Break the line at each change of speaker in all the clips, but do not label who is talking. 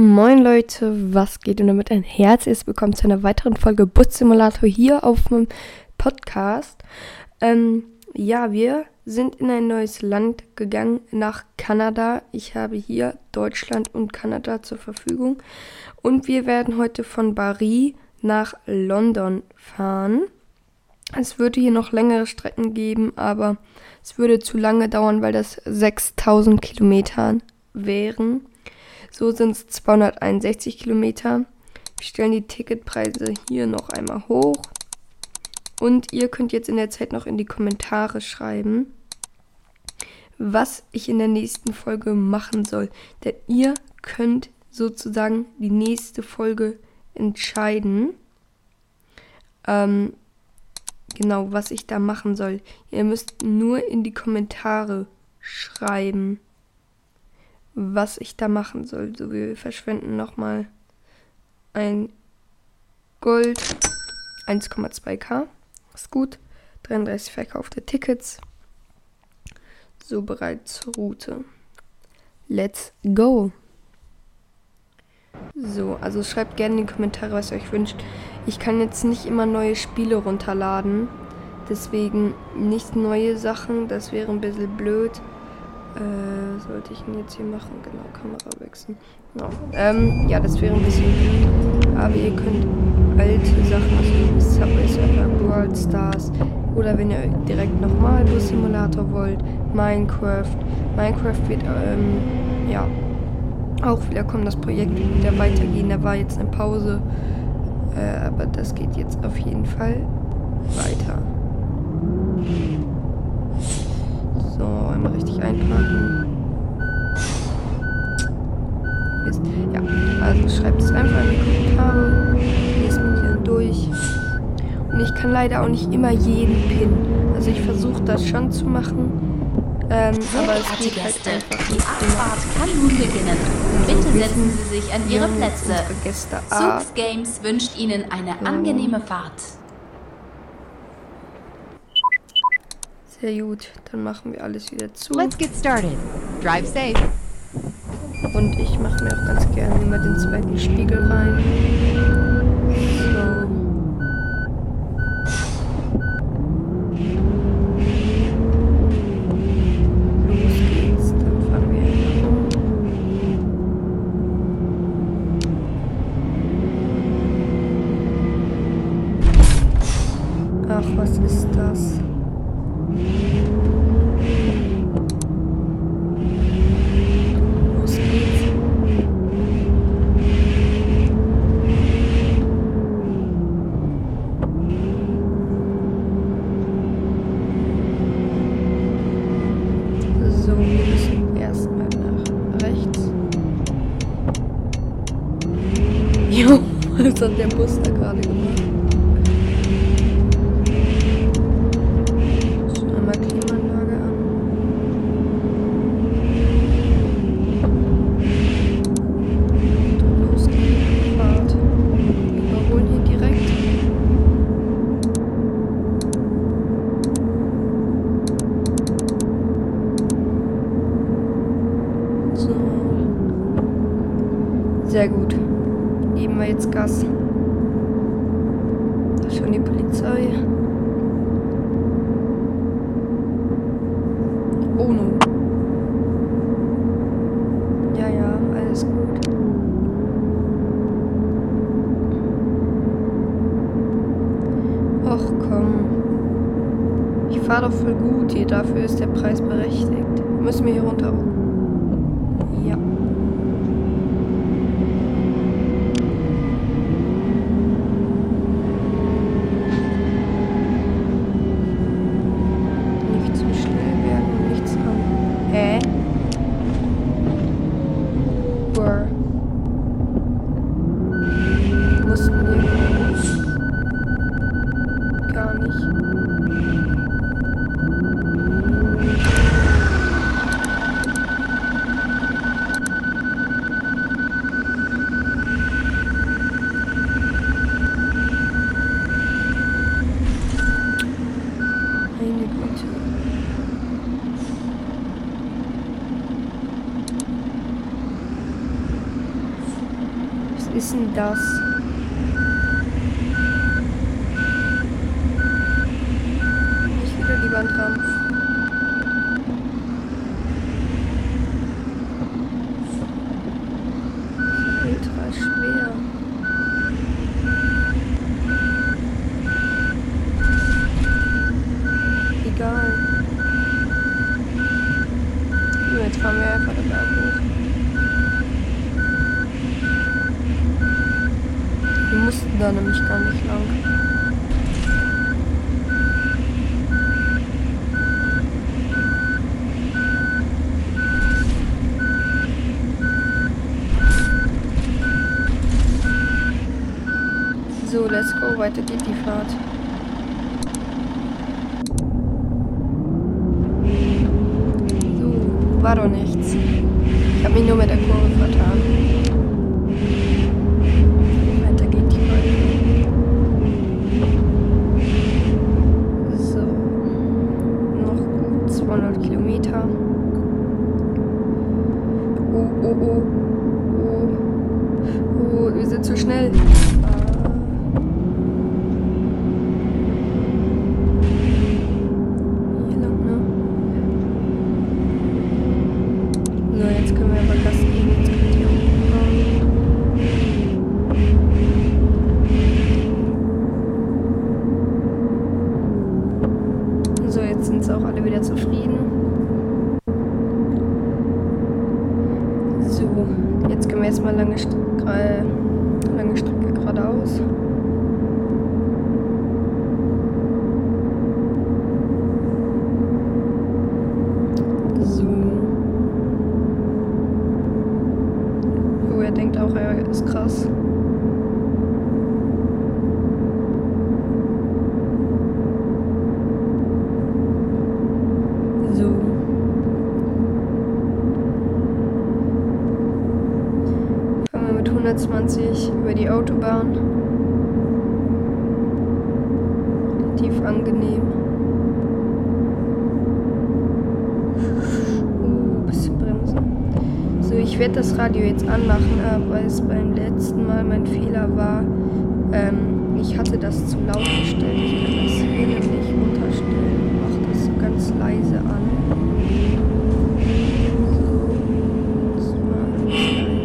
Moin Leute, was geht und damit ein herzliches Willkommen zu einer weiteren Folge Bus Simulator hier auf meinem Podcast. Ähm, ja, wir sind in ein neues Land gegangen, nach Kanada. Ich habe hier Deutschland und Kanada zur Verfügung. Und wir werden heute von Paris nach London fahren. Es würde hier noch längere Strecken geben, aber es würde zu lange dauern, weil das 6000 Kilometer wären. So sind es 261 Kilometer. Wir stellen die Ticketpreise hier noch einmal hoch. Und ihr könnt jetzt in der Zeit noch in die Kommentare schreiben, was ich in der nächsten Folge machen soll. Denn ihr könnt sozusagen die nächste Folge entscheiden. Ähm, genau, was ich da machen soll. Ihr müsst nur in die Kommentare schreiben was ich da machen soll. So, wir verschwenden nochmal ein Gold 1,2k. Ist gut. 33 verkaufte Tickets. So bereit zur Route. Let's go. So, also schreibt gerne in die Kommentare, was ihr euch wünscht. Ich kann jetzt nicht immer neue Spiele runterladen. Deswegen nicht neue Sachen. Das wäre ein bisschen blöd. Äh, sollte ich ihn jetzt hier machen? Genau, Kamera wechseln. Genau. Ähm, ja, das wäre ein bisschen blöd. Aber ihr könnt alte Sachen, also Subway Surfer, World Stars oder wenn ihr direkt nochmal Bus Simulator wollt, Minecraft. Minecraft wird, ähm, ja, auch wieder kommen. Das Projekt wird wieder weitergehen. Da war jetzt eine Pause. Äh, aber das geht jetzt auf jeden Fall weiter. So, einmal richtig einparken. Mist. Ja, also schreibt es einfach in die Kommentare. Lest mich dann durch. Und ich kann leider auch nicht immer jeden Pin. Also ich versuche das schon zu machen. Ähm, aber es geht halt einfach
Die Abfahrt kann nun beginnen. Bitte setzen Sie sich an Ihre Plätze. Soups Games wünscht Ihnen eine angenehme Fahrt.
Sehr gut, dann machen wir alles wieder zu.
Let's get started. Drive safe.
Und ich mache mir auch ganz gerne immer den zweiten Spiegel rein. So. Los geht's, dann fahren wir hier rum. Ach, was ist das? Los geht's. So, wir müssen erstmal nach rechts. Jo, was hat der Bus da gerade gemacht? Sehr gut. Gas. Da ist schon die Polizei. Oh no. Ja, ja, alles gut. Och komm. Ich fahre doch voll gut hier, dafür ist der Preis berechtigt. Müssen wir hier runter? Ja. Nicht zu schnell werden und nichts haben. Denn das? Nicht wieder die Wand ran. Ultra schwer. Egal. So, jetzt fahren wir einfach den Berg hoch. Wir mussten da nämlich gar nicht lang. So, weiter geht die Fahrt. So, war doch nichts. Ich habe mich nur mit der Kurve vertan. Weiter geht die Fahrt. So, noch gut 200 Kilometer. Oh, oh, oh. Oh, oh wir sind zu schnell. Hier lang, ne? So, jetzt können wir aber Gas geben. Jetzt kommt die Autobahn. So, jetzt sind sie auch alle wieder zufrieden. So, jetzt können wir jetzt mal lange, St äh, lange Strecke geradeaus. So. Oh, er denkt auch, er ist krass. So. Fahren wir mit 120 über die Autobahn. Relativ angenehm. Uh, bisschen bremsen. So, ich werde das Radio jetzt anmachen, weil es beim letzten Mal mein Fehler war. Ähm, ich hatte das zu laut gestellt. Ich kann das hier nämlich runterstellen. Mach das so ganz leise an. So, das war ganz leise.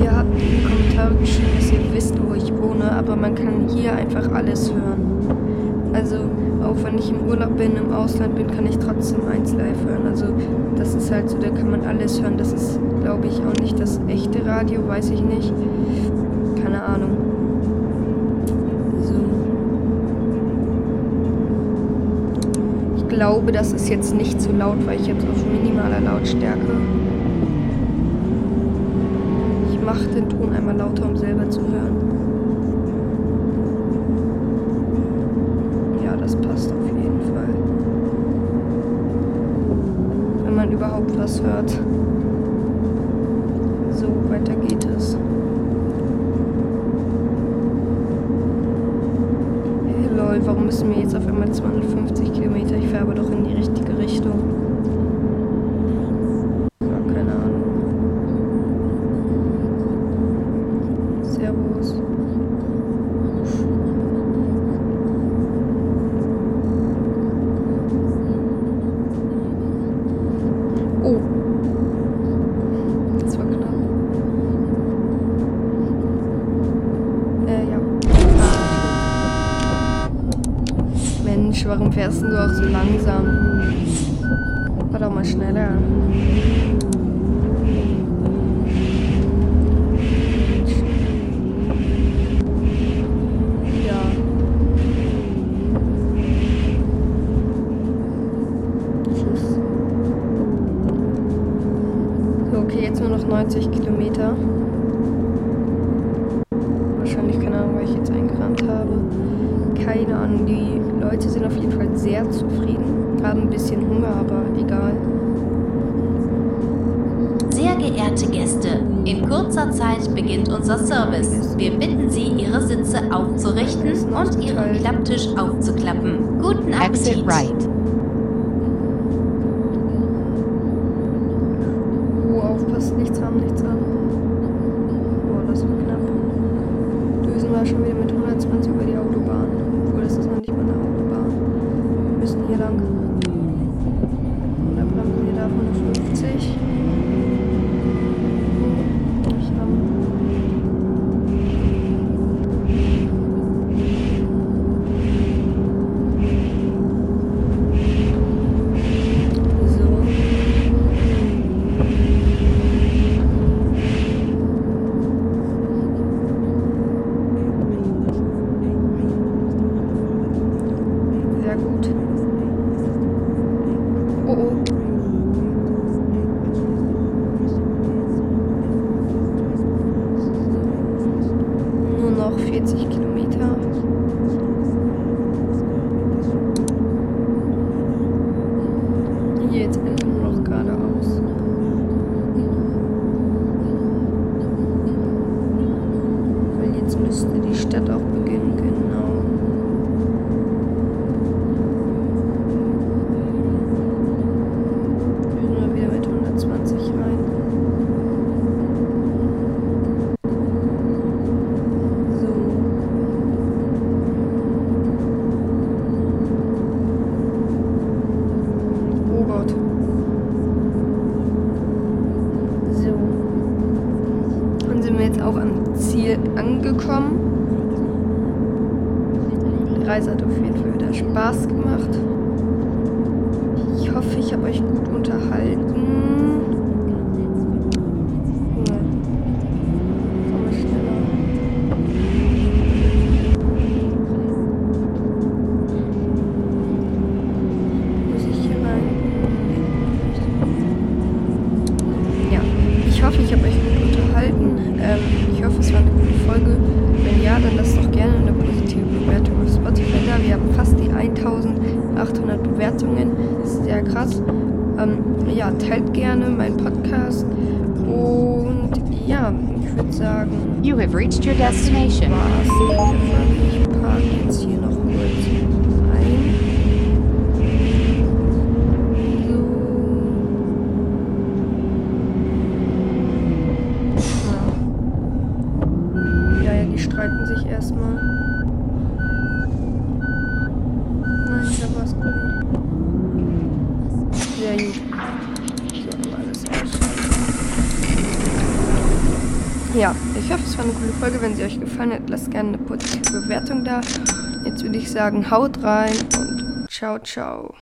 Ihr habt in die Kommentare geschrieben, dass ihr wisst, wo ich wohne, aber man kann hier einfach alles hören. Also auch wenn ich im Urlaub bin, im Ausland bin, kann ich trotzdem eins live hören. Also das ist halt so, da kann man alles hören. Das ist, glaube ich, auch nicht das echte Radio, weiß ich nicht. Keine Ahnung. So. Ich glaube, das ist jetzt nicht zu laut, weil ich jetzt auf minimaler Lautstärke. Ich mache den Ton einmal lauter, um selber zu hören. Ja, das passt auf jeden Fall. Wenn man überhaupt was hört. So, weiter geht Hunger, aber egal.
Sehr geehrte Gäste, in kurzer Zeit beginnt unser Service. Wir bitten Sie, Ihre Sitze aufzurichten und Ihren Klapptisch aufzuklappen. Guten Appetit!
Right.
Oh, aufpassen, nichts haben, nichts an. Boah, das war knapp. Düsen wir schon wieder mit 120. Bewertungen. Sehr krass. Ähm, ja, teilt gerne meinen Podcast. Und ja, ich würde sagen.
You have reached your destination.
War's. Ich parke jetzt hier noch kurz ein. So. Ja, ja, die streiten sich erstmal. Ich hoffe, es war eine coole Folge. Wenn sie euch gefallen hat, lasst gerne eine positive Bewertung da. Jetzt würde ich sagen, haut rein und ciao, ciao.